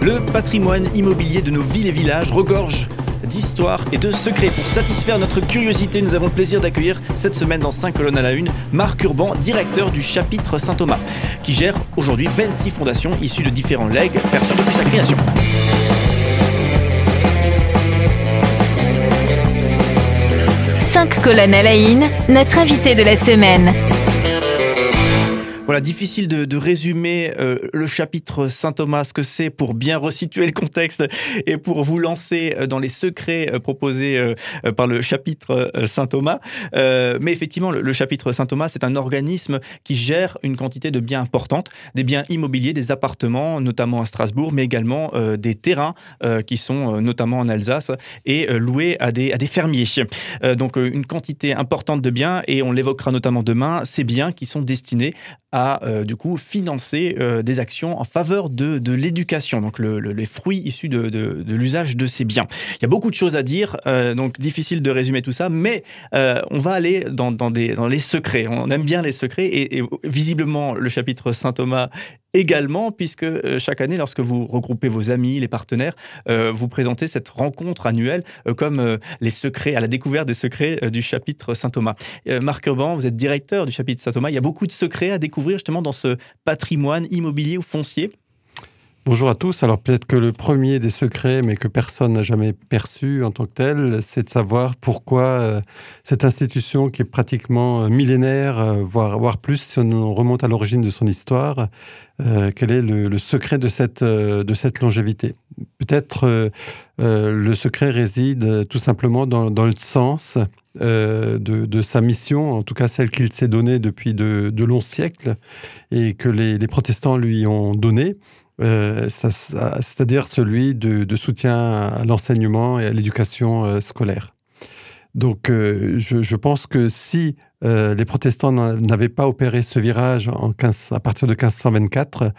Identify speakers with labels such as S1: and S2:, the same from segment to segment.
S1: Le patrimoine immobilier de nos villes et villages regorge d'histoire et de secrets. Pour satisfaire notre curiosité, nous avons le plaisir d'accueillir cette semaine dans 5 colonnes à la une Marc Urban, directeur du chapitre Saint-Thomas, qui gère aujourd'hui 26 fondations issues de différents legs perçus depuis sa création.
S2: 5 colonnes à la une, notre invité de la semaine.
S1: Voilà, difficile de, résumer euh, le chapitre Saint Thomas, ce que c'est pour bien resituer le contexte et pour vous lancer euh, dans les secrets euh, proposés par le chapitre Saint Thomas. mais effectivement, le, chapitre Saint Thomas, c'est un organisme qui gère une quantité de biens importantes, des biens immobiliers, des appartements, notamment à Strasbourg, mais également des terrains qui sont notamment en Alsace et loués à des fermiers. donc une quantité importante de biens et on l'évoquera notamment demain, ces biens qui sont destinés à euh, du coup financer euh, des actions en faveur de, de l'éducation, donc les fruits issus de, de, l'usage de ces biens. Il y a beaucoup de choses à dire, euh, donc difficile de résumer tout ça, mais on va aller dans, dans, des, dans les secrets. On aime bien les secrets et, et visiblement le chapitre Saint Thomas également, puisque euh, chaque année, lorsque vous regroupez vos amis, les partenaires, euh, vous présentez cette rencontre annuelle euh, comme les secrets, à la découverte des secrets du chapitre Saint-Thomas. Marc Urban, vous êtes directeur du chapitre Saint-Thomas. Il y a beaucoup de secrets à découvrir justement dans ce patrimoine immobilier ou foncier.
S3: Bonjour à tous. Alors peut-être que le premier des secrets, mais que personne n'a jamais perçu en tant que tel, c'est de savoir pourquoi euh, cette institution qui est pratiquement euh, millénaire, euh, voire, voire, plus si on remonte à l'origine de son histoire, quel est le, secret de cette, de cette longévité? Peut-être le secret réside tout simplement dans, dans le sens de, de, sa mission, en tout cas celle qu'il s'est donnée depuis de, de, longs siècles et que les, les protestants lui ont donnée. Euh, c'est-à-dire celui de, soutien à l'enseignement et à l'éducation euh, scolaire. Donc, euh, je, pense que si les protestants n'avaient pas opéré ce virage à partir de 1524,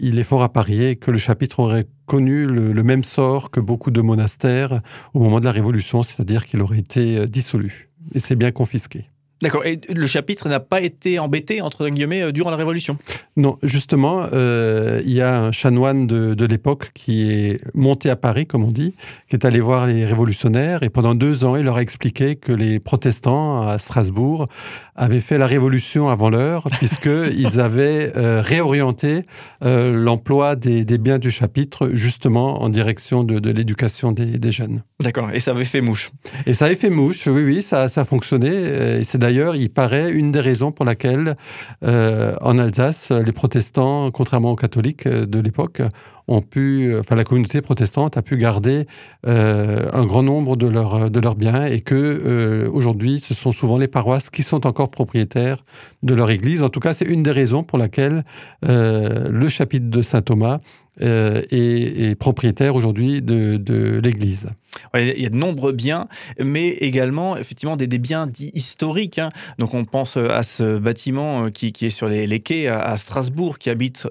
S3: il est fort à parier que le chapitre aurait connu le, même sort que beaucoup de monastères au moment de la Révolution, c'est-à-dire qu'il aurait été dissolu et c'est bien confisqué.
S1: D'accord. Et le chapitre n'a pas été embêté, entre guillemets, euh, durant la Révolution?
S3: Non, justement, euh, il y a un chanoine de, l'époque qui est monté à Paris, comme on dit, qui est allé voir les révolutionnaires et pendant deux ans, il leur a expliqué que les protestants à Strasbourg avaient fait la révolution avant l'heure, puisqu'ils avaient euh, réorienté l'emploi des, biens du chapitre justement en direction de, l'éducation des, jeunes.
S1: D'accord. Et ça avait fait mouche?
S3: Et ça avait fait mouche, oui, oui, ça, ça a fonctionné. Et c'est d'ailleurs, il paraît, une des raisons pour laquelle euh, en Alsace, les protestants, contrairement aux catholiques euh, de l'époque, ont pu, enfin la communauté protestante a pu garder euh, un grand nombre de, leurs de biens et que aujourd'hui, ce sont souvent les paroisses qui sont encore propriétaires de leur église. En tout cas, c'est une des raisons pour laquelle le chapitre de Saint Thomas euh, est, propriétaire aujourd'hui de, l'Église.
S1: il y a de nombreux biens, mais également effectivement des, biens dits historiques. Hein. Donc on pense à ce bâtiment euh, qui, est sur les, quais à, Strasbourg, qui, abrite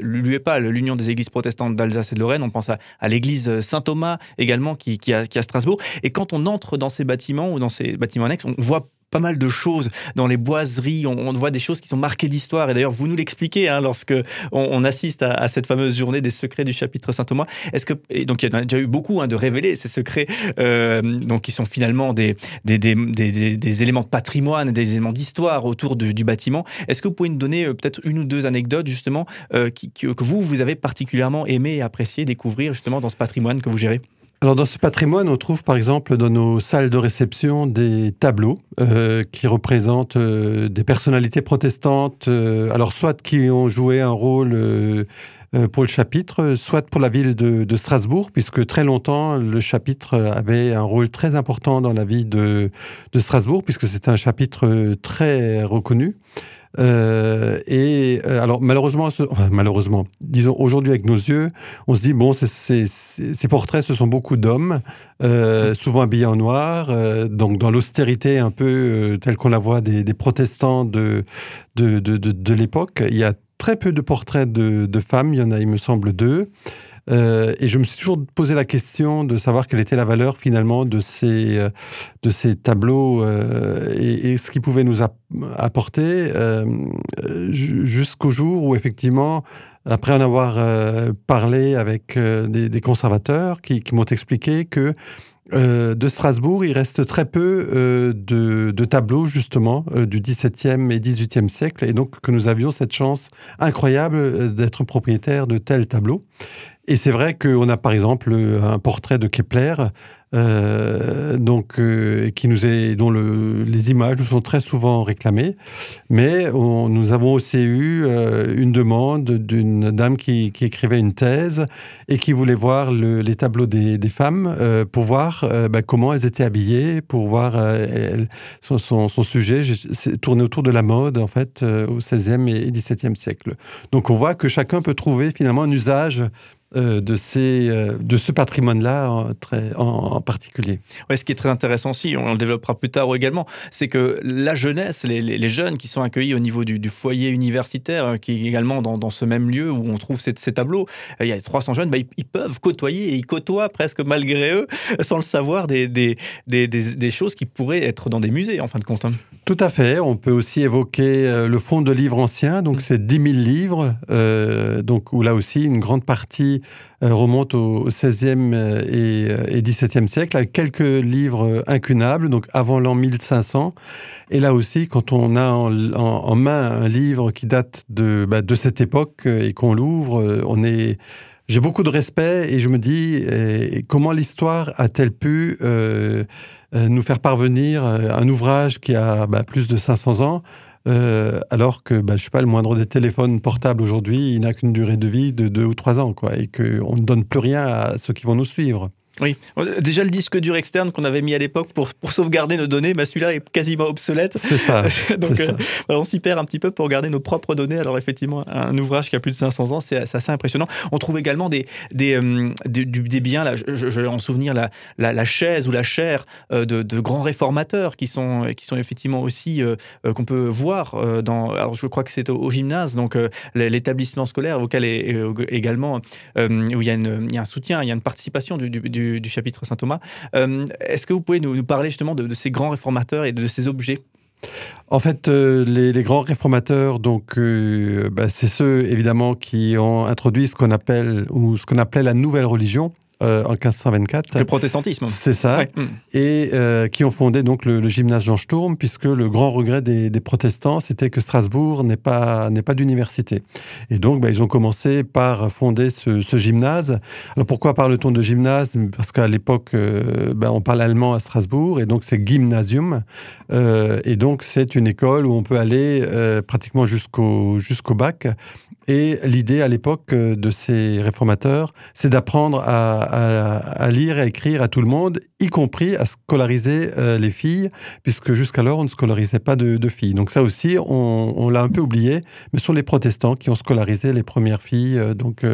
S1: l'UEPA, l'Union des Églises protestantes d'Alsace et de Lorraine. On pense à, l'église Saint-Thomas également qui, qui, a, qui a Strasbourg. Et quand on entre dans ces bâtiments ou dans ces bâtiments annexes, on voit pas mal de choses dans les boiseries. On, voit des choses qui sont marquées d'histoire. Et d'ailleurs, vous nous l'expliquez hein, lorsque on, assiste à, cette fameuse journée des secrets du chapitre Saint Thomas. Est-ce que donc il y a déjà eu beaucoup hein, de révéler ces secrets, euh, donc qui sont finalement des, éléments de patrimoine, des éléments d'histoire autour du bâtiment. Est-ce que vous pouvez nous donner euh, peut-être une ou deux anecdotes justement euh, que vous vous avez particulièrement aimé et apprécié découvrir justement dans ce patrimoine que vous gérez?
S3: Alors dans ce patrimoine, on trouve par exemple dans nos salles de réception des tableaux euh, qui représentent euh, des personnalités protestantes, euh, alors soit qui ont joué un rôle pour le chapitre, soit pour la ville de, Strasbourg, puisque très longtemps le chapitre avait un rôle très important dans la vie de, de Strasbourg, puisque c'était un chapitre très reconnu. Euh, et euh, alors malheureusement, malheureusement, disons aujourd'hui avec nos yeux, on se dit bon, ces portraits, ce sont beaucoup d'hommes, euh, souvent habillés en noir, donc dans l'austérité un peu telle qu'on la voit des, protestants de de, de, de, l'époque. Il y a très peu de portraits de, femmes, il y en a, il me semble, deux. Euh, et je me suis toujours posé la question de savoir quelle était la valeur finalement de ces, euh, de ces tableaux euh, et, ce qu'ils pouvaient nous apporter jusqu'au jour où effectivement après en avoir parlé avec des, conservateurs qui m'ont expliqué que euh, de Strasbourg, il reste très peu euh, de, tableaux justement euh, du XVIIe et XVIIIe siècle, et donc que nous avions cette chance incroyable d'être propriétaire de tels tableaux. Et c'est vrai qu'on a par exemple un portrait de Kepler euh, donc, euh, qui nous est, dont le, les images nous sont très souvent réclamées. Mais nous avons aussi eu euh, une demande d'une dame qui, écrivait une thèse et qui voulait voir les tableaux des, femmes pour voir bah, comment elles étaient habillées, pour voir son, son, sujet tourné autour de la mode, en fait, au XVIe et XVIIe siècle. Donc, on voit que chacun peut trouver finalement un usage euh, de, ces, euh, de ce patrimoine-là en, en, particulier.
S1: Ouais, ce qui est très intéressant aussi, on le développera plus tard également, c'est que la jeunesse, les, les, jeunes qui sont accueillis au niveau du, foyer universitaire, euh, qui est également dans, dans, ce même lieu où on trouve ces, ces tableaux, il y a 300 jeunes, bah, ils, peuvent côtoyer et ils côtoient presque malgré eux, sans le savoir, des, des, des, des choses qui pourraient être dans des musées en fin de compte. Hein.
S3: Tout à fait. On peut aussi évoquer le fonds de livres anciens, donc mm. c'est 10 000 livres, donc où là aussi une grande partie euh, remonte au XVIe euh, et XVIIe siècle, avec quelques livres incunables, donc avant l'an 1500. Et là aussi, quand on a en, main un livre qui date de, bah, cette époque et qu'on l'ouvre, on est... J'ai beaucoup de respect et je me dis comment l'histoire a-t-elle pu euh, nous faire parvenir un ouvrage qui a bah, plus de 500 ans euh, alors que, bah, je sais pas, le moindre des téléphones portables aujourd'hui, il n'a qu'une durée de vie de deux ou trois ans, quoi, et qu'on ne donne plus rien à ceux qui vont nous suivre.
S1: Oui, déjà le disque dur externe qu'on avait mis à l'époque pour, pour sauvegarder nos données, bah celui-là est quasiment obsolète.
S3: C'est ça.
S1: Donc euh, on s'y perd un petit peu pour garder nos propres données. Alors effectivement, un ouvrage qui a plus de 500 ans, c'est assez impressionnant. On trouve également des, des, euh, des, biens, là, je, je, en souvenir la, la, chaise ou la chaire euh, de, de, grands réformateurs qui sont, qui sont effectivement aussi, qu'on peut voir dans, alors je crois que c'est au, gymnase, donc l'établissement scolaire auquel est, également, où il y, a une, il y a un soutien, il y a une participation du, du du, chapitre Saint Thomas. Euh, est-ce que vous pouvez nous, parler justement de, ces grands réformateurs et de ces objets?
S3: En fait, euh, les, grands réformateurs, donc, euh, bah, c'est ceux évidemment qui ont introduit ce qu'on appelle ou ce qu'on appelait la nouvelle religion, euh, en 1524.
S1: Le protestantisme.
S3: C'est ça. Mm. Et euh, qui ont fondé donc le, gymnase Jean Sturm, puisque le grand regret des, protestants, c'était que Strasbourg n'est pas, n'est pas d'université. Et donc, bah, ils ont commencé par fonder ce, gymnase. Alors, pourquoi parle-t-on de gymnase? Parce qu'à l'époque, euh, bah, on parle allemand à Strasbourg, et donc c'est gymnasium. et donc, c'est une école où on peut aller pratiquement jusqu'au, jusqu'au bac. Et l'idée à l'époque euh, de ces réformateurs, c'est d'apprendre à, lire et à écrire à tout le monde, y compris à scolariser euh, les filles, puisque jusqu'alors on ne scolarisait pas de, filles. Donc ça aussi, on, l'a un peu oublié, mais ce sont les protestants qui ont scolarisé les premières filles euh, donc,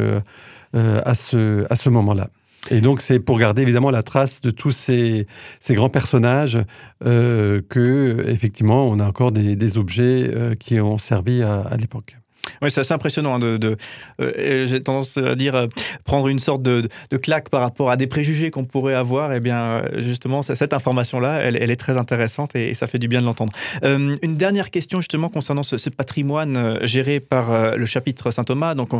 S3: à ce, à ce moment-là. Et donc, c'est pour garder évidemment la trace de tous ces, ces grands personnages que, effectivement, on a encore des, objets qui ont servi à l'époque.
S1: Oui, c'est assez impressionnant. Hein, de, euh, J'ai tendance à dire euh, prendre une sorte de, claque par rapport à des préjugés qu'on pourrait avoir. Et eh bien, euh, justement, cette information-là, elle, est très intéressante et, ça fait du bien de l'entendre. une dernière question justement concernant ce, patrimoine géré par le chapitre Saint-Thomas. Donc,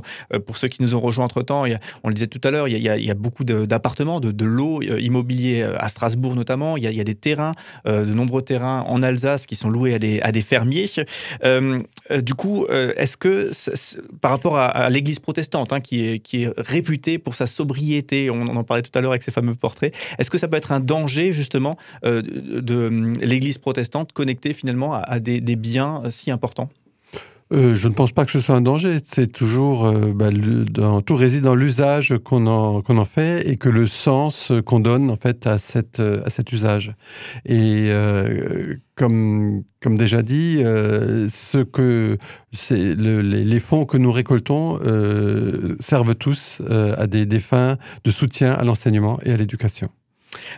S1: pour ceux qui nous ont rejoints entre-temps, on le disait tout à l'heure, il, y a beaucoup d'appartements, de, lots immobiliers à Strasbourg notamment. Il y a, des terrains, de nombreux terrains en Alsace qui sont loués à des fermiers. du coup, est-ce que par rapport à, l'Église protestante, hein, qui, est, réputée pour sa sobriété, on en parlait tout à l'heure avec ces fameux portraits, est-ce que ça peut être un danger justement euh, de, l'Église protestante connectée finalement à, des, biens si importants?
S3: Euh, je ne pense pas que ce soit un danger. C'est toujours, euh, bah, dans, tout réside dans l'usage qu'on en, fait et que le sens qu'on donne en fait à, à cet usage. Et comme, comme déjà dit, euh, ce que les, fonds que nous récoltons euh, servent tous euh, à des, fins de soutien à l'enseignement et à l'éducation.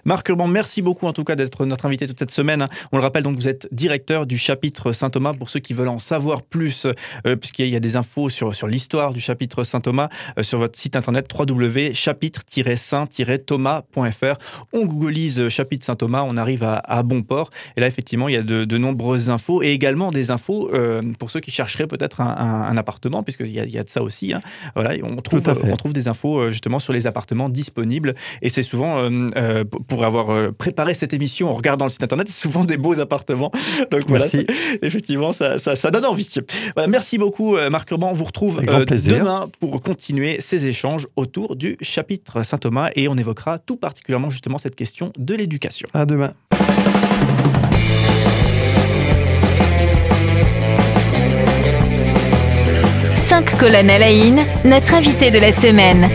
S1: Marc Urban, merci beaucoup en tout cas d'être notre invité toute cette semaine. On le rappelle donc, vous êtes directeur du chapitre Saint-Thomas. Pour ceux qui veulent en savoir plus, euh, puisqu'il y a des infos sur, sur l'histoire du chapitre Saint-Thomas euh, sur votre site internet www.chapitre-saint-thomas.fr. On googleise chapitre Saint-Thomas, on arrive à, bon port. Et là, effectivement, il y a de, nombreuses infos et également des infos euh, pour ceux qui chercheraient peut-être un, appartement, puisqu'il y, a, y a de ça aussi. Hein. Voilà, on trouve, on trouve des infos justement sur les appartements disponibles et c'est souvent pour avoir euh, préparé cette émission en regardant le site internet. C'est souvent des beaux appartements. Donc voilà, effectivement, ça, ça, donne envie. Voilà, merci beaucoup, euh, Marc Urban. On vous retrouve
S3: euh,
S1: demain pour continuer ces échanges autour du chapitre Saint-Thomas et on évoquera tout particulièrement justement cette question de l'éducation.
S3: À demain.
S2: Cinq colonnes à la notre invité de la semaine.